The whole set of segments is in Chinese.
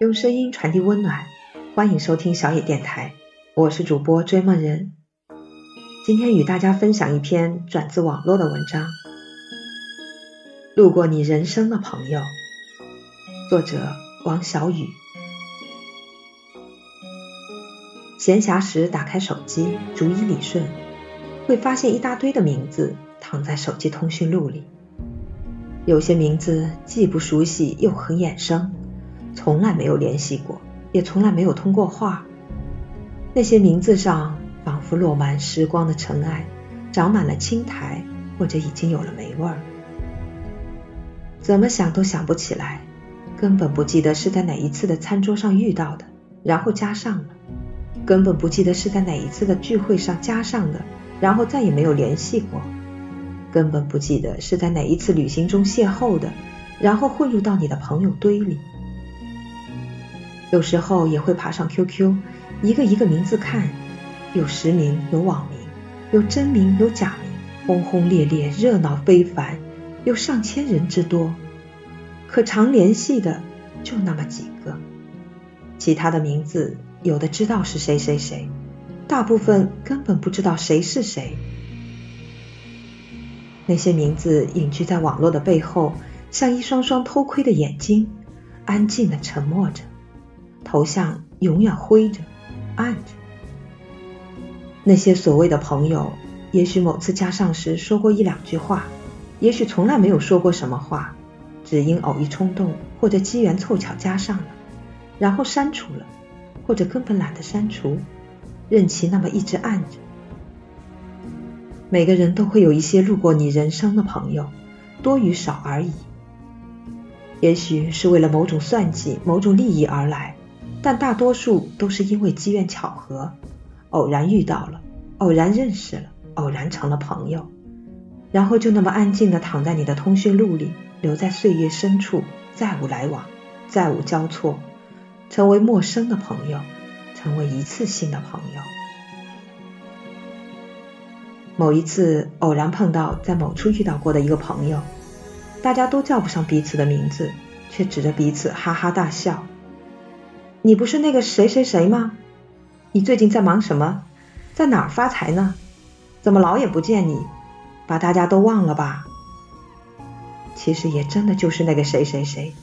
用声音传递温暖，欢迎收听小野电台，我是主播追梦人。今天与大家分享一篇转自网络的文章，《路过你人生的朋友》，作者王小雨。闲暇时打开手机，逐一理顺，会发现一大堆的名字躺在手机通讯录里，有些名字既不熟悉又很眼生。从来没有联系过，也从来没有通过话。那些名字上仿佛落满时光的尘埃，长满了青苔，或者已经有了霉味儿。怎么想都想不起来，根本不记得是在哪一次的餐桌上遇到的，然后加上了；根本不记得是在哪一次的聚会上加上的，然后再也没有联系过；根本不记得是在哪一次旅行中邂逅的，然后混入到你的朋友堆里。有时候也会爬上 QQ，一个一个名字看，有实名，有网名，有真名，有假名，轰轰烈烈，热闹非凡，有上千人之多。可常联系的就那么几个，其他的名字有的知道是谁谁谁，大部分根本不知道谁是谁。那些名字隐居在网络的背后，像一双双偷窥的眼睛，安静的沉默着。头像永远灰着、暗着。那些所谓的朋友，也许某次加上时说过一两句话，也许从来没有说过什么话，只因偶一冲动或者机缘凑巧加上了，然后删除了，或者根本懒得删除，任其那么一直按着。每个人都会有一些路过你人生的朋友，多与少而已。也许是为了某种算计、某种利益而来。但大多数都是因为机缘巧合，偶然遇到了，偶然认识了，偶然成了朋友，然后就那么安静的躺在你的通讯录里，留在岁月深处，再无来往，再无交错，成为陌生的朋友，成为一次性的朋友。某一次偶然碰到在某处遇到过的一个朋友，大家都叫不上彼此的名字，却指着彼此哈哈大笑。你不是那个谁谁谁吗？你最近在忙什么？在哪儿发财呢？怎么老也不见你？把大家都忘了吧？其实也真的就是那个谁谁谁，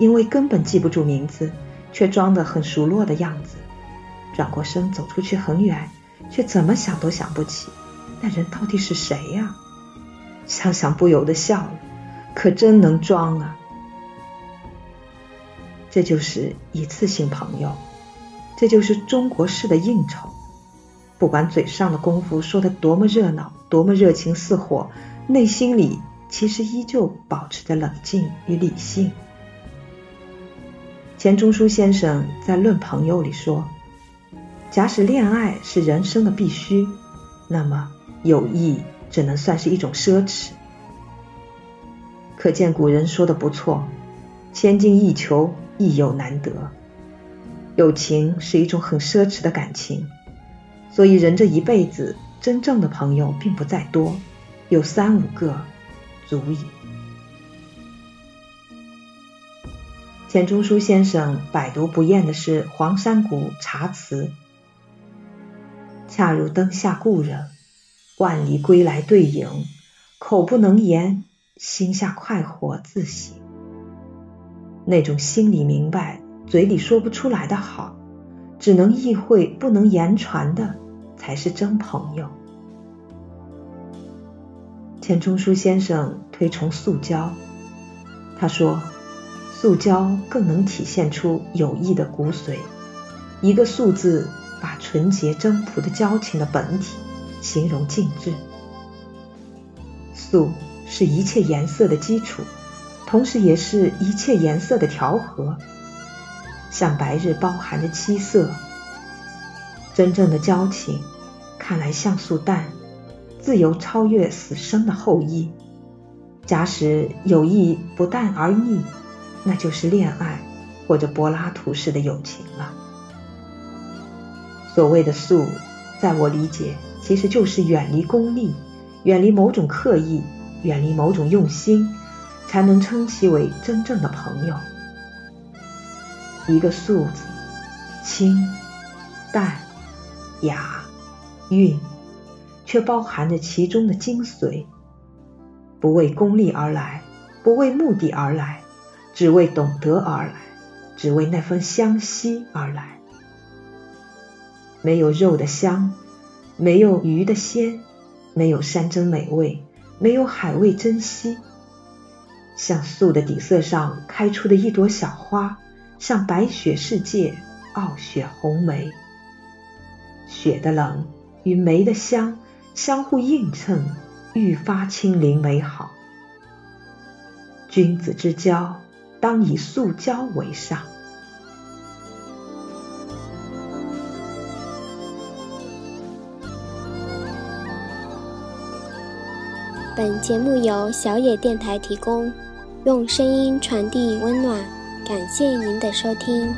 因为根本记不住名字，却装得很熟络的样子。转过身走出去很远，却怎么想都想不起那人到底是谁呀？想想不由得笑了，可真能装啊！这就是一次性朋友，这就是中国式的应酬。不管嘴上的功夫说的多么热闹，多么热情似火，内心里其实依旧保持着冷静与理性。钱钟书先生在《论朋友》里说：“假使恋爱是人生的必须，那么友谊只能算是一种奢侈。”可见古人说的不错，“千金易求。”亦有难得，友情是一种很奢侈的感情，所以人这一辈子真正的朋友并不在多，有三五个足矣。钱钟书先生百读不厌的是黄山谷茶词：“恰如灯下故人，万里归来对影，口不能言，心下快活自省。”那种心里明白、嘴里说不出来的好，只能意会不能言传的，才是真朋友。钱钟书先生推崇素交，他说：“素交更能体现出友谊的骨髓。一个素字，把纯洁真朴的交情的本体形容尽致。素是一切颜色的基础。”同时，也是一切颜色的调和，像白日包含着七色。真正的交情，看来像素淡，自由超越死生的后裔。假使友谊不淡而腻，那就是恋爱或者柏拉图式的友情了。所谓的素，在我理解，其实就是远离功利，远离某种刻意，远离某种用心，才能称其为真正的朋友。一个素字，清、淡、雅、韵，却包含着其中的精髓。不为功利而来，不为目的而来，只为懂得而来，只为那份相惜而来。没有肉的香，没有鱼的鲜，没有山珍美味，没有海味珍惜。像素的底色上开出的一朵小花，像白雪世界傲雪红梅。雪的冷与梅的香相互映衬。愈发清灵美好。君子之交，当以塑胶为上。本节目由小野电台提供，用声音传递温暖。感谢您的收听。